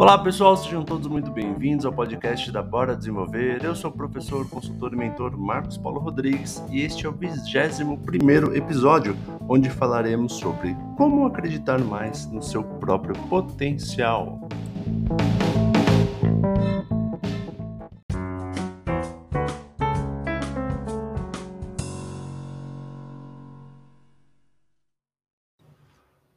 Olá pessoal, sejam todos muito bem-vindos ao podcast da Bora Desenvolver. Eu sou o professor, consultor e mentor Marcos Paulo Rodrigues e este é o 21 episódio, onde falaremos sobre como acreditar mais no seu próprio potencial.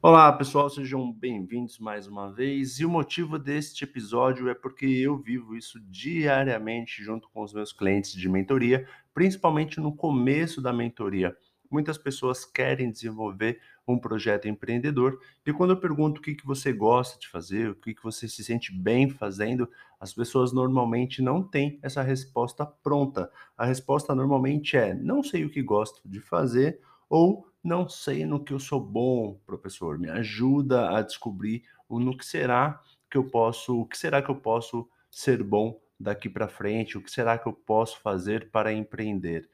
Olá, pessoal, sejam bem-vindos mais uma vez. E o motivo deste episódio é porque eu vivo isso diariamente junto com os meus clientes de mentoria, principalmente no começo da mentoria. Muitas pessoas querem desenvolver um projeto empreendedor e quando eu pergunto o que, que você gosta de fazer, o que, que você se sente bem fazendo, as pessoas normalmente não têm essa resposta pronta. A resposta normalmente é: não sei o que gosto de fazer ou não sei no que eu sou bom, professor. Me ajuda a descobrir o no que será que eu posso, o que será que eu posso ser bom daqui para frente, o que será que eu posso fazer para empreender.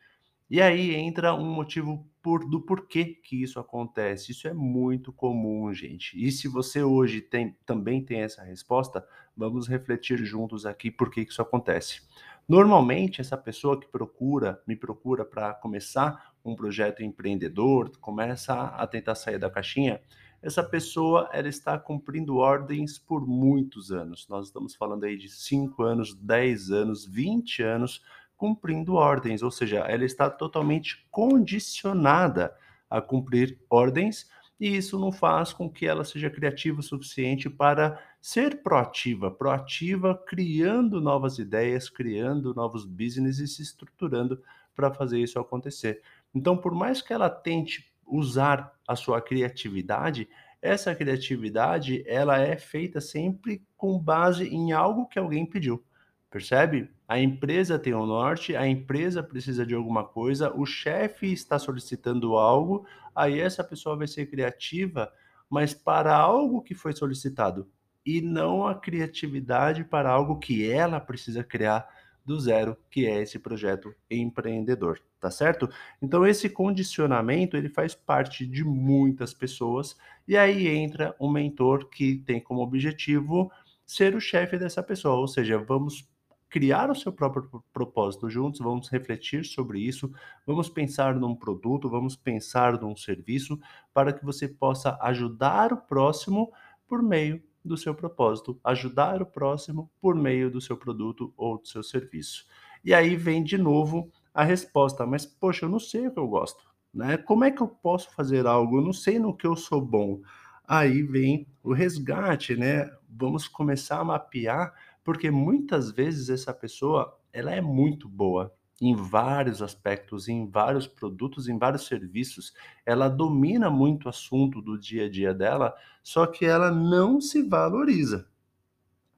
E aí entra um motivo por, do porquê que isso acontece. Isso é muito comum, gente. E se você hoje tem, também tem essa resposta, vamos refletir juntos aqui por que isso acontece. Normalmente, essa pessoa que procura, me procura para começar um projeto empreendedor, começa a tentar sair da caixinha, essa pessoa ela está cumprindo ordens por muitos anos. Nós estamos falando aí de 5 anos, 10 anos, 20 anos cumprindo ordens, ou seja, ela está totalmente condicionada a cumprir ordens e isso não faz com que ela seja criativa o suficiente para ser proativa, proativa criando novas ideias, criando novos business e se estruturando para fazer isso acontecer. Então, por mais que ela tente usar a sua criatividade, essa criatividade ela é feita sempre com base em algo que alguém pediu. Percebe? A empresa tem o um norte, a empresa precisa de alguma coisa, o chefe está solicitando algo, aí essa pessoa vai ser criativa, mas para algo que foi solicitado e não a criatividade para algo que ela precisa criar do zero, que é esse projeto empreendedor, tá certo? Então esse condicionamento, ele faz parte de muitas pessoas e aí entra um mentor que tem como objetivo ser o chefe dessa pessoa, ou seja, vamos criar o seu próprio propósito juntos, vamos refletir sobre isso, vamos pensar num produto, vamos pensar num serviço para que você possa ajudar o próximo por meio do seu propósito, ajudar o próximo por meio do seu produto ou do seu serviço. E aí vem de novo a resposta, mas poxa, eu não sei o que eu gosto, né? Como é que eu posso fazer algo? Eu não sei no que eu sou bom. Aí vem o resgate, né? Vamos começar a mapear porque muitas vezes essa pessoa, ela é muito boa em vários aspectos, em vários produtos, em vários serviços. Ela domina muito o assunto do dia a dia dela, só que ela não se valoriza.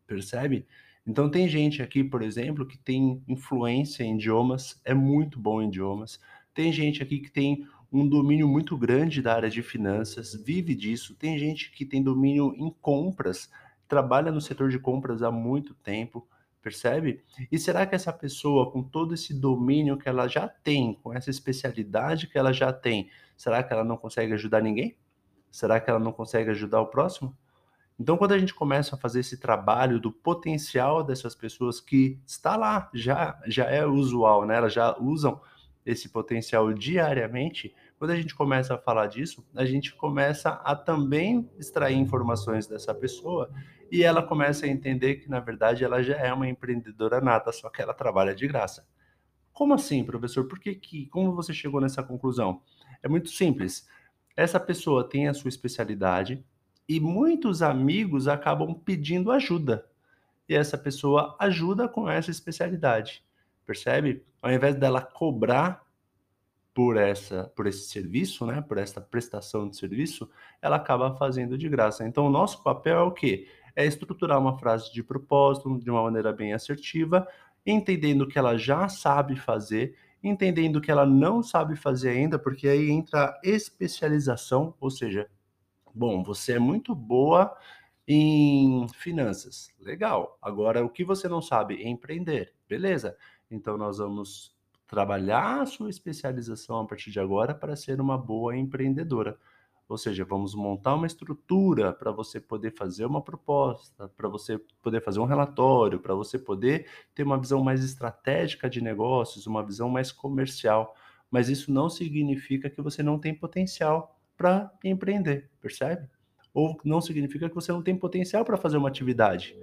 Percebe? Então tem gente aqui, por exemplo, que tem influência em idiomas, é muito bom em idiomas. Tem gente aqui que tem um domínio muito grande da área de finanças, vive disso. Tem gente que tem domínio em compras, trabalha no setor de compras há muito tempo, percebe? E será que essa pessoa, com todo esse domínio que ela já tem, com essa especialidade que ela já tem, será que ela não consegue ajudar ninguém? Será que ela não consegue ajudar o próximo? Então, quando a gente começa a fazer esse trabalho do potencial dessas pessoas que está lá, já, já é usual, né? Elas já usam esse potencial diariamente, quando a gente começa a falar disso, a gente começa a também extrair informações dessa pessoa e ela começa a entender que, na verdade, ela já é uma empreendedora nata, só que ela trabalha de graça. Como assim, professor? Por que, que como você chegou nessa conclusão? É muito simples. Essa pessoa tem a sua especialidade e muitos amigos acabam pedindo ajuda. E essa pessoa ajuda com essa especialidade. Percebe? Ao invés dela cobrar por essa por esse serviço, né, por essa prestação de serviço, ela acaba fazendo de graça. Então, o nosso papel é o quê? é estruturar uma frase de propósito de uma maneira bem assertiva, entendendo que ela já sabe fazer, entendendo que ela não sabe fazer ainda, porque aí entra a especialização, ou seja, bom, você é muito boa em finanças, legal. Agora, o que você não sabe empreender, beleza? Então, nós vamos trabalhar a sua especialização a partir de agora para ser uma boa empreendedora. Ou seja, vamos montar uma estrutura para você poder fazer uma proposta, para você poder fazer um relatório, para você poder ter uma visão mais estratégica de negócios, uma visão mais comercial. Mas isso não significa que você não tem potencial para empreender, percebe? Ou não significa que você não tem potencial para fazer uma atividade.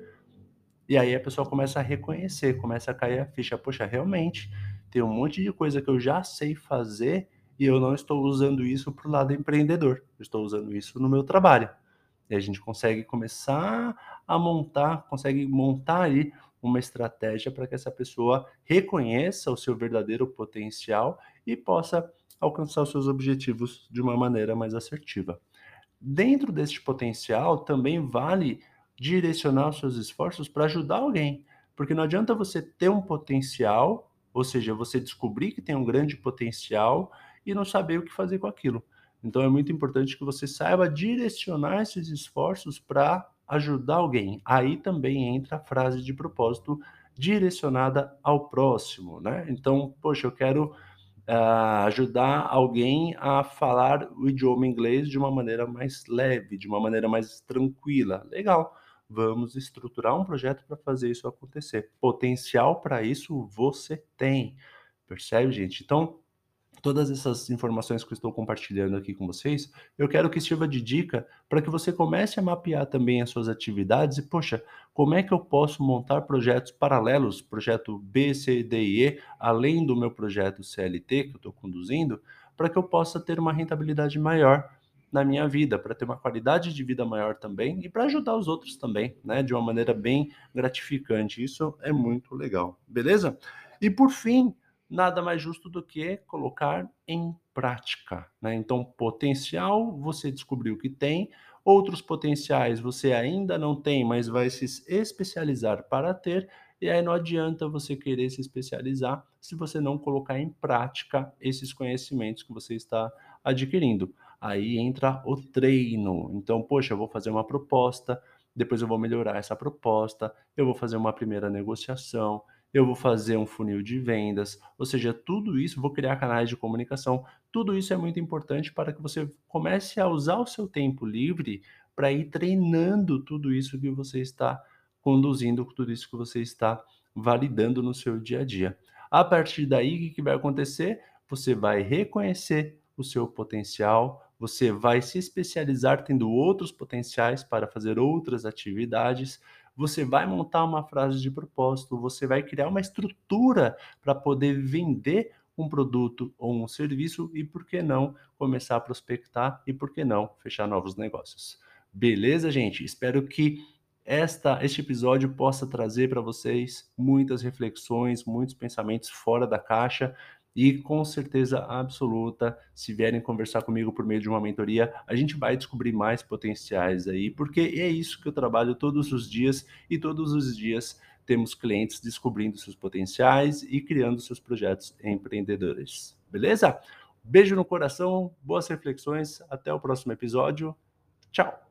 E aí a pessoa começa a reconhecer, começa a cair a ficha. Poxa, realmente, tem um monte de coisa que eu já sei fazer e eu não estou usando isso para o lado empreendedor, eu estou usando isso no meu trabalho. E a gente consegue começar a montar, consegue montar aí uma estratégia para que essa pessoa reconheça o seu verdadeiro potencial e possa alcançar os seus objetivos de uma maneira mais assertiva. Dentro deste potencial, também vale direcionar os seus esforços para ajudar alguém, porque não adianta você ter um potencial, ou seja, você descobrir que tem um grande potencial e não saber o que fazer com aquilo. Então é muito importante que você saiba direcionar esses esforços para ajudar alguém. Aí também entra a frase de propósito direcionada ao próximo, né? Então, poxa, eu quero uh, ajudar alguém a falar o idioma inglês de uma maneira mais leve, de uma maneira mais tranquila. Legal. Vamos estruturar um projeto para fazer isso acontecer. Potencial para isso você tem. Percebe, gente? Então, todas essas informações que eu estou compartilhando aqui com vocês, eu quero que sirva de dica para que você comece a mapear também as suas atividades e, poxa, como é que eu posso montar projetos paralelos, projeto B, C, D e E, além do meu projeto CLT que eu estou conduzindo, para que eu possa ter uma rentabilidade maior na minha vida, para ter uma qualidade de vida maior também e para ajudar os outros também, né, de uma maneira bem gratificante. Isso é muito legal, beleza? E por fim, nada mais justo do que colocar em prática. Né? Então, potencial você descobriu que tem, outros potenciais você ainda não tem, mas vai se especializar para ter. E aí não adianta você querer se especializar se você não colocar em prática esses conhecimentos que você está adquirindo. Aí entra o treino. Então, poxa, eu vou fazer uma proposta, depois eu vou melhorar essa proposta, eu vou fazer uma primeira negociação, eu vou fazer um funil de vendas, ou seja, tudo isso, vou criar canais de comunicação. Tudo isso é muito importante para que você comece a usar o seu tempo livre para ir treinando tudo isso que você está conduzindo, tudo isso que você está validando no seu dia a dia. A partir daí, o que vai acontecer? Você vai reconhecer o seu potencial, você vai se especializar tendo outros potenciais para fazer outras atividades, você vai montar uma frase de propósito, você vai criar uma estrutura para poder vender um produto ou um serviço e por que não começar a prospectar e por que não fechar novos negócios. Beleza, gente? Espero que esta, este episódio possa trazer para vocês muitas reflexões, muitos pensamentos fora da caixa e com certeza absoluta, se vierem conversar comigo por meio de uma mentoria, a gente vai descobrir mais potenciais aí, porque é isso que eu trabalho todos os dias e todos os dias temos clientes descobrindo seus potenciais e criando seus projetos empreendedores. Beleza? Beijo no coração, boas reflexões, até o próximo episódio. Tchau!